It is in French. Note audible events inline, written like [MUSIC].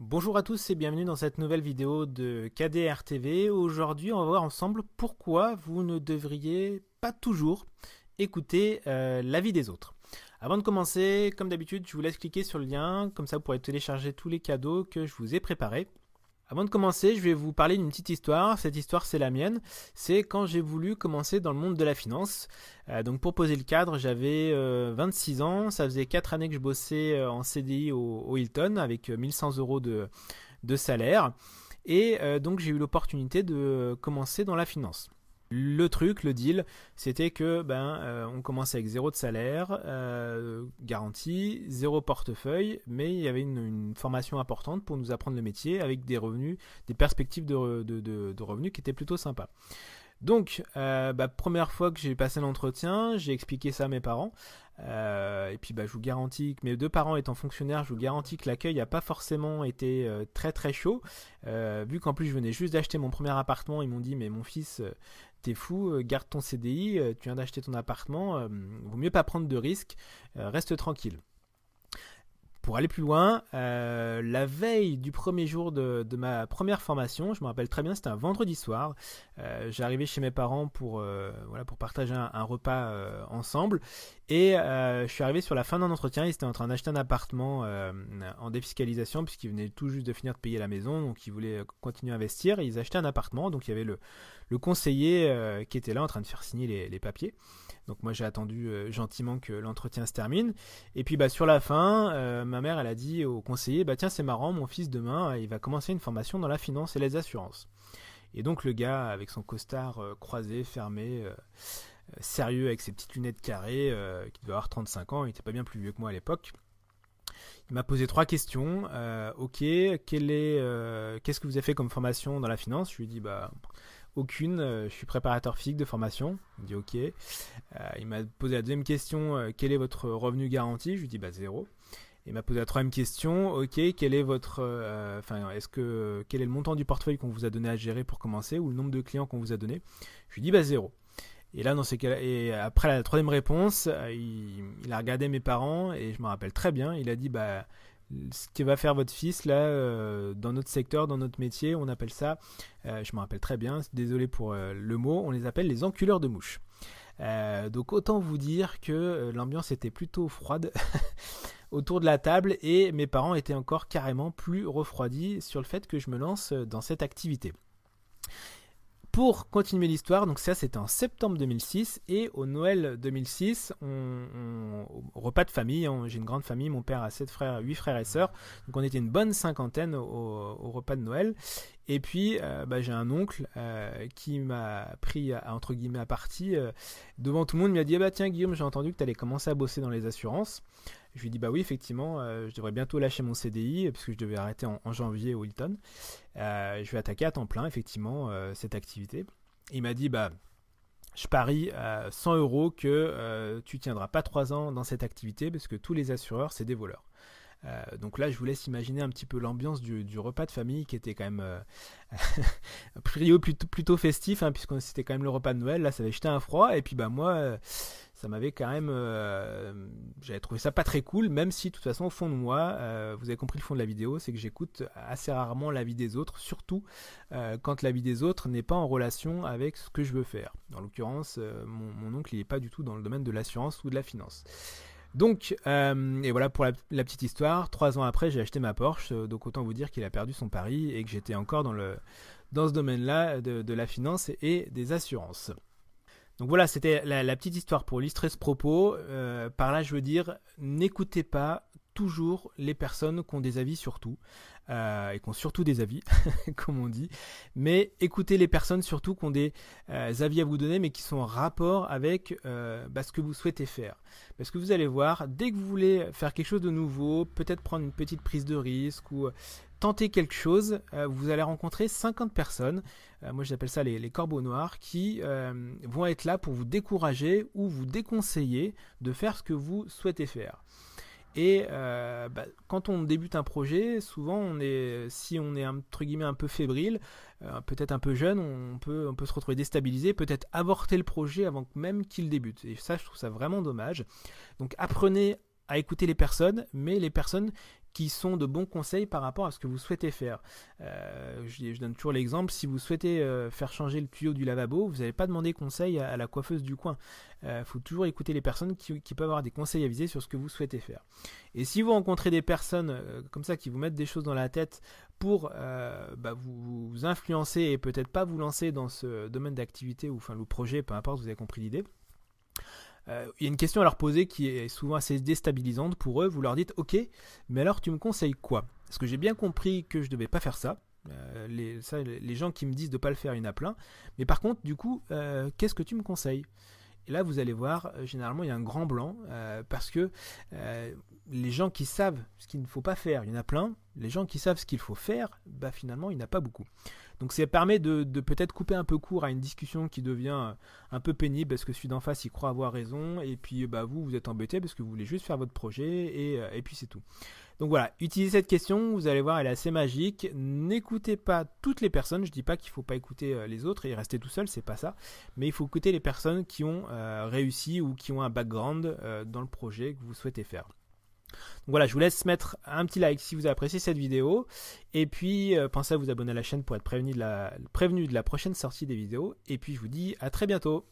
Bonjour à tous et bienvenue dans cette nouvelle vidéo de KDR TV. Aujourd'hui, on va voir ensemble pourquoi vous ne devriez pas toujours écouter euh, l'avis des autres. Avant de commencer, comme d'habitude, je vous laisse cliquer sur le lien, comme ça vous pourrez télécharger tous les cadeaux que je vous ai préparés. Avant de commencer, je vais vous parler d'une petite histoire. Cette histoire, c'est la mienne. C'est quand j'ai voulu commencer dans le monde de la finance. Euh, donc, pour poser le cadre, j'avais 26 euh, ans. Ça faisait 4 années que je bossais euh, en CDI au, Hilton avec 1100 euros de, de salaire. Et donc, j'ai eu l'opportunité de commencer dans la finance. Le truc, le deal, c'était que ben euh, on commençait avec zéro de salaire, euh, garantie, zéro portefeuille, mais il y avait une, formation importante pour nous apprendre le métier avec des revenus, des perspectives de, revenus qui étaient plutôt sympas. Donc, euh, bah, première fois que j'ai passé l'entretien, j'ai expliqué ça à mes parents. et puis, bah, je vous garantis que mes deux parents étant fonctionnaires, je vous garantis que l'accueil n'a pas forcément été très très chaud. vu qu'en plus, je venais juste d'acheter mon premier appartement, ils m'ont dit Mais mon fils, t'es fou, euh, garde ton CDI, euh, tu viens d'acheter ton appartement, euh, vaut mieux pas prendre de risques, reste tranquille. Pour aller plus loin, la veille du premier jour de, ma première formation, je me rappelle très bien, c'était un vendredi soir. J'arrivais chez mes parents pour, pour partager un, repas ensemble. Et je suis arrivé sur la fin d'un entretien. Ils étaient en train d'acheter un appartement en défiscalisation, puisqu'ils venaient tout juste de finir de payer la maison. Donc ils voulaient continuer à investir. Ils achetaient un appartement. Donc il y avait le, le conseiller euh, qui était là en train de faire signer les, papiers. Donc moi j'ai attendu euh, gentiment que l'entretien se termine. Et puis bah sur la fin, euh, ma mère elle a dit au conseiller bah tiens c'est marrant mon fils demain il va commencer une formation dans la finance et les assurances. Et donc le gars avec son costard croisé, fermé, sérieux avec ses petites lunettes carrées, qui devait avoir 35 ans, il était pas bien plus vieux que moi à l'époque. Il m'a posé trois questions. ok, qu'est-ce que vous avez fait comme formation dans la finance? Je lui ai dit bah aucune. Euh, je suis préparateur physique de formation. Il dit ok. Euh, il m'a posé la deuxième question euh, quel est votre revenu garanti? Je lui dis bah zéro. Il m'a posé la troisième question ok quel est votre enfin est-ce que quel est le montant du portefeuille qu'on vous a donné à gérer pour commencer ou le nombre de clients qu'on vous a donné? Je lui dis bah zéro. Et là, dans ces cas et après la troisième réponse, il, il, a regardé mes parents et je me rappelle très bien. Il a dit bah ce que va faire votre fils là euh, dans notre secteur, dans notre métier, on appelle ça, euh, je me rappelle très bien, désolé pour euh, le mot, on les appelle les enculeurs de mouches. donc autant vous dire que l'ambiance était plutôt froide [LAUGHS] autour de la table et mes parents étaient encore carrément plus refroidis sur le fait que je me lance dans cette activité pour continuer l'histoire, donc ça c'était en septembre 2006 et au Noël 2006, on, au repas de famille, j'ai une grande famille, mon père a sept frères, huit frères et sœurs, donc on était une bonne cinquantaine au, repas de Noël. Et puis euh, bah, j'ai un oncle euh, qui m'a pris entre guillemets à partie euh, devant tout le monde, il m'a dit ah bah tiens Guillaume, j'ai entendu que tu allais commencer à bosser dans les assurances. Je lui dit bah oui effectivement, je devrais bientôt lâcher mon CDI puisque je devais arrêter en, janvier au Hilton. je vais attaquer à temps plein effectivement cette activité. il m'a dit bah je parie à 100 euros que tu tiendras pas 3 ans dans cette activité parce que tous les assureurs c'est des voleurs. Euh, donc là, je vous laisse imaginer un petit peu l'ambiance du, repas de famille qui était quand même euh, [LAUGHS] plutôt, plutôt festif, hein, puisque c'était quand même le repas de Noël. Là, ça avait jeté un froid. Et puis, bah, moi, euh, ça m'avait quand même. J'avais trouvé ça pas très cool, même si, de toute façon, au fond de moi, vous avez compris le fond de la vidéo, c'est que j'écoute assez rarement l'avis des autres, surtout quand l'avis des autres n'est pas en relation avec ce que je veux faire. En l'occurrence, mon, oncle, il n'est pas du tout dans le domaine de l'assurance ou de la finance. Donc, euh, et voilà pour la, petite histoire. Trois ans après, j'ai acheté ma Porsche. Euh, donc, autant vous dire qu'il a perdu son pari et que j'étais encore dans, le, dans ce domaine-là de, la finance et des assurances. Donc voilà, c'était la, petite histoire pour illustrer ce propos. Euh, par là, je veux dire, n'écoutez pas toujours les personnes qui ont des avis sur tout. Euh, et qui ont surtout des avis, [LAUGHS] comme on dit. Mais écoutez les personnes surtout qui ont des euh, avis à vous donner, mais qui sont en rapport avec euh, bah, ce que vous souhaitez faire. Parce que vous allez voir, dès que vous voulez faire quelque chose de nouveau, peut-être prendre une petite prise de risque ou tenter quelque chose, vous allez rencontrer 50 personnes, moi j'appelle ça les, les, corbeaux noirs, qui vont être là pour vous décourager ou vous déconseiller de faire ce que vous souhaitez faire. Et euh, bah, quand on débute un projet, souvent, on est, si on est entre guillemets un peu fébrile, euh, peut-être un peu jeune, on peut, on peut se retrouver déstabilisé, peut-être avorter le projet avant même qu'il débute. Et ça, je trouve ça vraiment dommage. Donc apprenez à écouter les personnes, mais les personnes qui sont de bons conseils par rapport à ce que vous souhaitez faire. Euh, je, donne toujours l'exemple, si vous souhaitez euh, faire changer le tuyau du lavabo, vous n'allez pas demander conseil à, la coiffeuse du coin. Il euh, faut toujours écouter les personnes qui, peuvent avoir des conseils avisés sur ce que vous souhaitez faire. Et si vous rencontrez des personnes comme ça qui vous mettent des choses dans la tête pour bah, vous, vous, influencer et peut-être pas vous lancer dans ce domaine d'activité ou enfin le projet, peu importe, vous avez compris l'idée, il y a une question à leur poser qui est souvent assez déstabilisante pour eux. Vous leur dites, ok, mais alors tu me conseilles quoi? Parce que j'ai bien compris que je ne devais pas faire ça. Euh, les, les, gens qui me disent de ne pas le faire, il y en a plein. Mais par contre, du coup, euh, qu'est-ce que tu me conseilles? Et là, vous allez voir, généralement, il y a un grand blanc parce que les gens qui savent ce qu'il ne faut pas faire, il y en a plein. Les gens qui savent ce qu'il faut faire, bah, finalement, il n'y en a pas beaucoup. Donc ça permet de, peut-être couper un peu court à une discussion qui devient euh, un peu pénible parce que celui d'en face il croit avoir raison et puis bah, vous vous êtes embêté parce que vous voulez juste faire votre projet et, euh, et puis c'est tout. Donc voilà, utilisez cette question, vous allez voir, elle est assez magique. N'écoutez pas toutes les personnes, je dis pas qu'il faut pas écouter euh, les autres et rester tout seul, c'est pas ça, mais il faut écouter les personnes qui ont réussi ou qui ont un background dans le projet que vous souhaitez faire. Donc voilà, je vous laisse mettre un petit like si vous avez apprécié cette vidéo. Et puis, euh, pensez à vous abonner à la chaîne pour être prévenu de la, prévenu de la prochaine sortie des vidéos. Et puis, je vous dis à très bientôt.